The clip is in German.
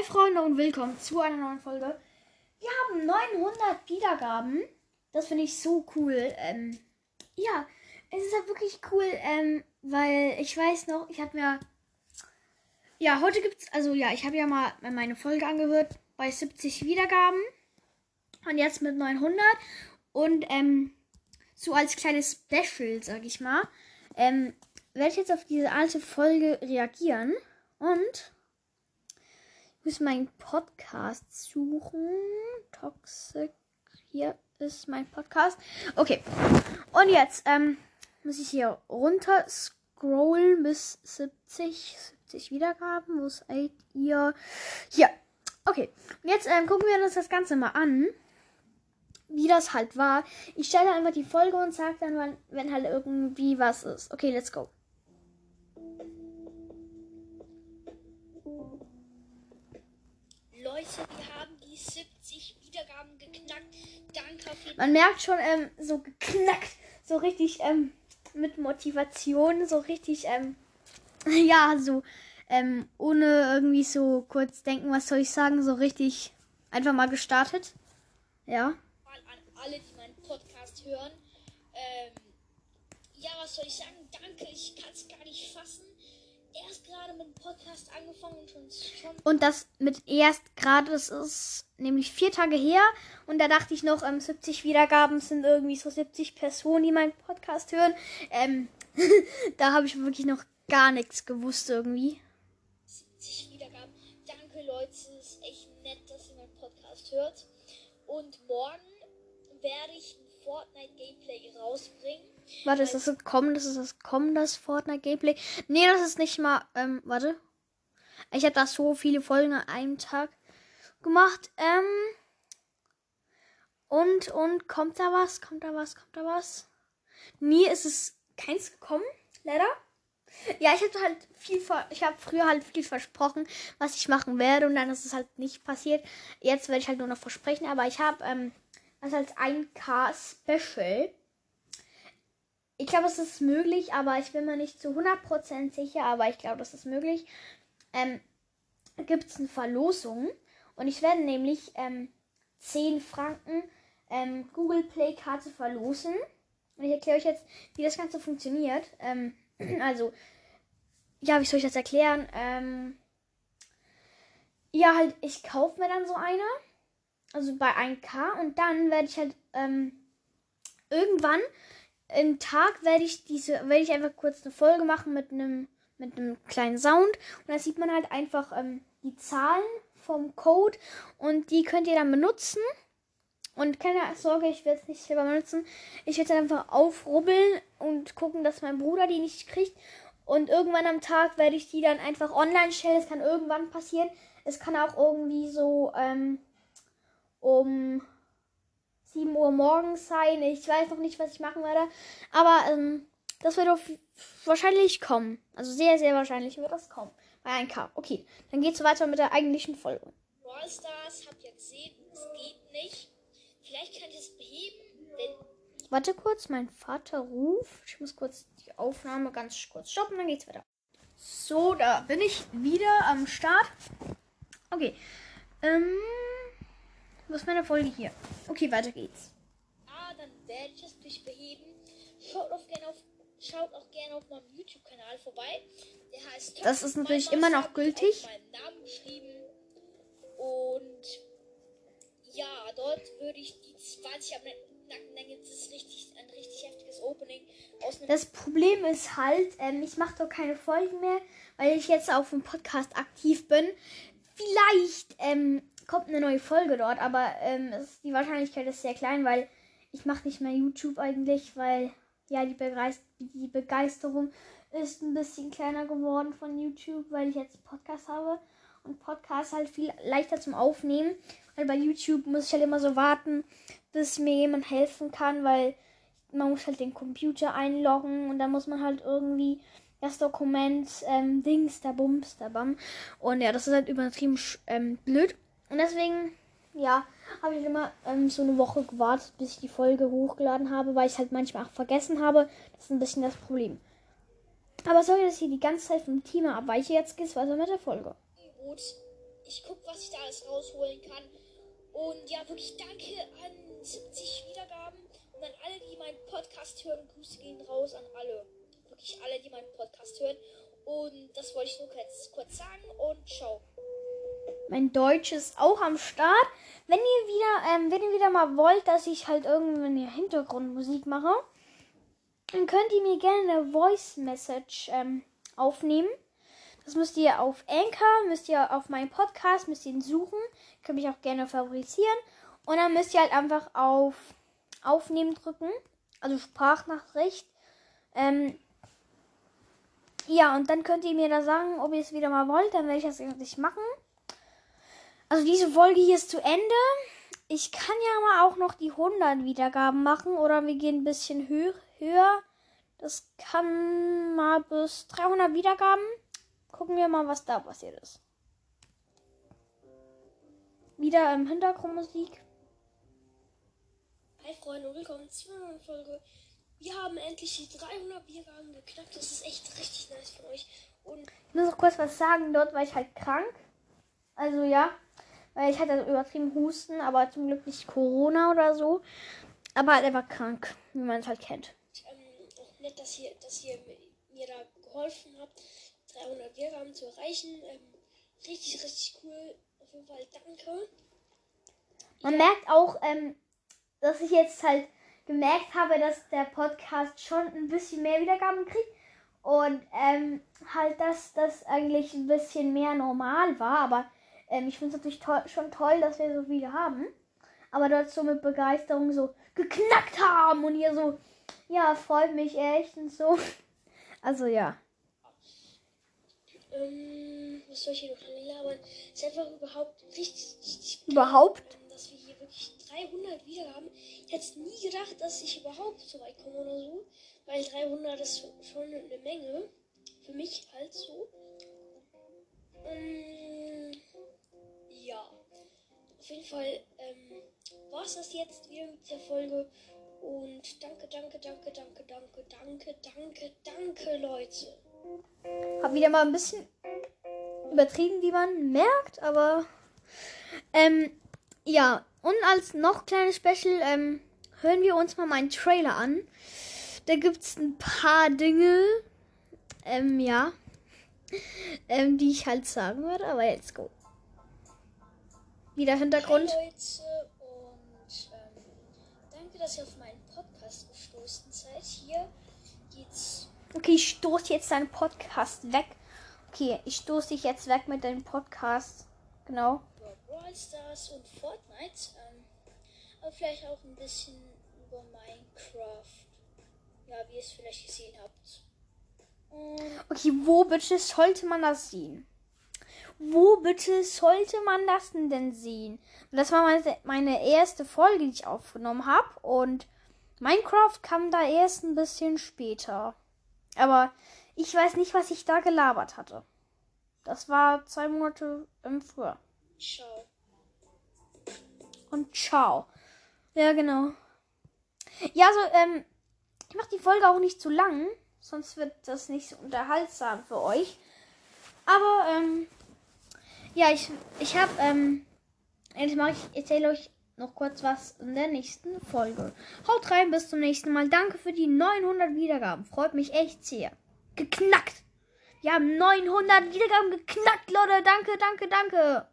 Hi Freunde und willkommen zu einer neuen Folge. Wir haben 900 Wiedergaben. Das finde ich so cool. Ähm, ja, es ist halt wirklich cool, ähm, weil ich weiß noch, ich habe mir... Ja, heute gibt's, also ja, ich habe ja mal meine Folge angehört bei 70 Wiedergaben. Und jetzt mit 900. Und ähm, so als kleines Special, sag ich mal, ähm, werde ich jetzt auf diese alte Folge reagieren. Und muss meinen Podcast suchen. Toxic. Hier ist mein Podcast. Okay. Und jetzt ähm, muss ich hier runter scrollen bis 70, 70 Wiedergaben. Wo seid ihr? Hier. Okay. Und jetzt ähm, gucken wir uns das Ganze mal an. Wie das halt war. Ich stelle einfach die Folge und sage dann, wann, wenn halt irgendwie was ist. Okay, let's go. Haben die 70 Wiedergaben geknackt. Danke für Man merkt schon ähm, so geknackt, so richtig ähm, mit Motivation, so richtig, ähm, ja, so ähm, ohne irgendwie so kurz denken, was soll ich sagen, so richtig einfach mal gestartet. Ja. an alle, die meinen Podcast hören. Ähm, ja, was soll ich sagen? Danke, ich kann es gar nicht fassen. Gerade mit dem Podcast angefangen und schon, schon Und das mit erst gerade, das ist nämlich vier Tage her. Und da dachte ich noch, ähm, 70 Wiedergaben sind irgendwie so 70 Personen, die meinen Podcast hören. Ähm, da habe ich wirklich noch gar nichts gewusst irgendwie. 70 Wiedergaben. Danke, Leute. Es ist echt nett, dass ihr meinen Podcast hört. Und morgen werde ich Fortnite-Gameplay rausbringen. Warte, ist das das kommen? Das ist das kommen, das Fortnite Gameplay? Nee, das ist nicht mal. Ähm, warte. Ich habe da so viele Folgen an einem Tag gemacht. Ähm. Und, und, kommt da was? Kommt da was? Kommt da was? Nie ist es keins gekommen, leider. Ja, ich habe halt viel ver ich habe früher halt viel versprochen, was ich machen werde und dann ist es halt nicht passiert. Jetzt werde ich halt nur noch versprechen, aber ich habe ähm, was als 1K Special. Ich glaube, es ist möglich, aber ich bin mir nicht zu 100% sicher, aber ich glaube, das ist möglich. Ähm, gibt es eine Verlosung und ich werde nämlich ähm, 10 Franken ähm, Google Play Karte verlosen. Und ich erkläre euch jetzt, wie das Ganze funktioniert. Ähm, also, ja, wie soll ich das erklären? Ähm, ja, halt, ich kaufe mir dann so eine. Also bei 1K. Und dann werde ich halt ähm, irgendwann im Tag werde ich diese, werde ich einfach kurz eine Folge machen mit einem mit einem kleinen Sound. Und da sieht man halt einfach ähm, die Zahlen vom Code. Und die könnt ihr dann benutzen. Und keine Sorge, ich werde es nicht selber benutzen. Ich werde dann einfach aufrubbeln und gucken, dass mein Bruder die nicht kriegt. Und irgendwann am Tag werde ich die dann einfach online stellen. Es kann irgendwann passieren. Es kann auch irgendwie so ähm, um 7 Uhr morgens sein. Ich weiß noch nicht, was ich machen werde. Aber ähm, das wird auf wahrscheinlich kommen. Also sehr, sehr wahrscheinlich wird das kommen. Bei 1K. Okay, dann geht's weiter mit der eigentlichen Folge. Brawl Stars habt ihr gesehen, es geht nicht. Vielleicht kann ich es beheben, wenn Warte kurz, mein Vater ruft. Ich muss kurz die Aufnahme ganz kurz stoppen, dann geht's weiter. So, da bin ich wieder am Start. Okay. Ähm, wo ist meine Folge hier? Okay, weiter geht's. Ah, dann werde ich es beheben. Schaut auch gerne auf, schaut auch gerne auf meinem YouTube-Kanal vorbei. Der heißt Das ist natürlich immer noch gültig. Meinen Namen geschrieben. Und ja, dort würde ich die 20 Abonnenten knacken. Dann gibt es richtig, ein richtig heftiges Opening Das Problem ist halt, ähm, ich mache doch keine Folgen mehr, weil ich jetzt auf dem Podcast aktiv bin. Vielleicht ähm, kommt eine neue Folge dort, aber ähm, es, die Wahrscheinlichkeit ist sehr klein, weil ich mache nicht mehr YouTube eigentlich, weil ja die, Begeist die Begeisterung ist ein bisschen kleiner geworden von YouTube, weil ich jetzt Podcast habe und Podcast halt viel leichter zum Aufnehmen, weil bei YouTube muss ich halt immer so warten, bis mir jemand helfen kann, weil man muss halt den Computer einloggen und dann muss man halt irgendwie das Dokument ähm, Dings, da Bums, da Bam. Und ja, das ist halt übertrieben ähm, blöd. Und deswegen, ja, habe ich immer ähm, so eine Woche gewartet, bis ich die Folge hochgeladen habe, weil ich halt manchmal auch vergessen habe. Das ist ein bisschen das Problem. Aber sorry, dass ich hier die ganze Zeit vom Thema abweiche. Jetzt geht's weiter mit der Folge. Angebot. ich gucke, was ich da alles rausholen kann. Und ja, wirklich danke an 70 Wiedergaben und an alle, die meinen Podcast hören. Grüße gehen raus an alle. Wirklich alle, die meinen Podcast hören. Und das wollte ich nur kurz, kurz sagen und ciao. Mein Deutsch ist auch am Start. Wenn ihr wieder, ähm, wenn ihr wieder mal wollt, dass ich halt irgendwann eine Hintergrundmusik mache, dann könnt ihr mir gerne eine Voice Message ähm, aufnehmen. Das müsst ihr auf Anchor, müsst ihr auf meinen Podcast, müsst ihr ihn suchen. Könnt mich auch gerne favorisieren. Und dann müsst ihr halt einfach auf Aufnehmen drücken. Also Sprachnachricht. Ähm, ja, und dann könnt ihr mir da sagen, ob ihr es wieder mal wollt. Dann werde ich das eigentlich machen. Also diese Folge hier ist zu Ende. Ich kann ja mal auch noch die 100 Wiedergaben machen. Oder wir gehen ein bisschen hö höher. Das kann mal bis 300 Wiedergaben. Gucken wir mal, was da passiert ist. Wieder im Hintergrundmusik. Hi Freunde und willkommen zu einer neuen Folge. Wir haben endlich die 300 Wiedergaben geknackt. Das ist echt richtig nice von euch. Und Ich muss noch kurz was sagen. Dort war ich halt krank. Also ja. Weil ich hatte übertrieben Husten, aber zum Glück nicht Corona oder so. Aber halt einfach krank, wie man es halt kennt. ähm, auch nett, dass ihr, dass ihr mir da geholfen habt, 300 Wiedergaben zu erreichen. Ähm, richtig, richtig cool. Auf jeden Fall danke. Man merkt auch, ähm, dass ich jetzt halt gemerkt habe, dass der Podcast schon ein bisschen mehr Wiedergaben kriegt. Und ähm, halt, dass das eigentlich ein bisschen mehr normal war. Aber ähm, ich finde es natürlich to schon toll, dass wir so viele haben. Aber dort so mit Begeisterung so geknackt haben und hier so, ja, freut mich echt und so. Also ja. Ähm, was soll ich hier noch labern? Ist einfach überhaupt richtig, richtig geil, Überhaupt? dass wir hier wirklich 300 Wiedergaben. Ich hätte nie gedacht, dass ich überhaupt so weit komme oder so. Weil 300 ist schon eine Menge. Für mich halt so. Ähm. Auf jeden Fall ähm, war es das jetzt wieder mit der Folge. Und danke, danke, danke, danke, danke, danke, danke, danke, Leute. Hab wieder mal ein bisschen übertrieben, wie man merkt, aber ähm, ja, und als noch kleines Special ähm, hören wir uns mal meinen Trailer an. Da gibt's ein paar Dinge, ähm, ja, ähm, die ich halt sagen werde, aber let's go. Wieder Hintergrund. Hi Leute und ähm, danke, dass ihr auf meinen Podcast gestoßen seid. Hier geht's Okay, ich stoß jetzt deinen Podcast weg. Okay, ich stoß dich jetzt weg mit deinem Podcast. Genau. über Brawl Stars und Fortnite. Ähm, aber vielleicht auch ein bisschen über Minecraft. Ja, wie ihr es vielleicht gesehen habt. Und Okay, wo bitte sollte man das sehen? Wo bitte sollte man das denn sehen? Das war meine, meine erste Folge, die ich aufgenommen habe. Und Minecraft kam da erst ein bisschen später. Aber ich weiß nicht, was ich da gelabert hatte. Das war zwei Monate im Frühjahr. ciao. Und ciao. Ja, genau. Ja, also, ähm, ich mache die Folge auch nicht zu lang, sonst wird das nicht so unterhaltsam für euch. Aber, ähm, ja, ich, ich habe, ähm, jetzt mache ich, erzähle euch noch kurz was in der nächsten Folge. Haut rein, bis zum nächsten Mal. Danke für die 900 Wiedergaben. Freut mich echt sehr. Geknackt. Wir haben 900 Wiedergaben geknackt, Leute. Danke, danke, danke.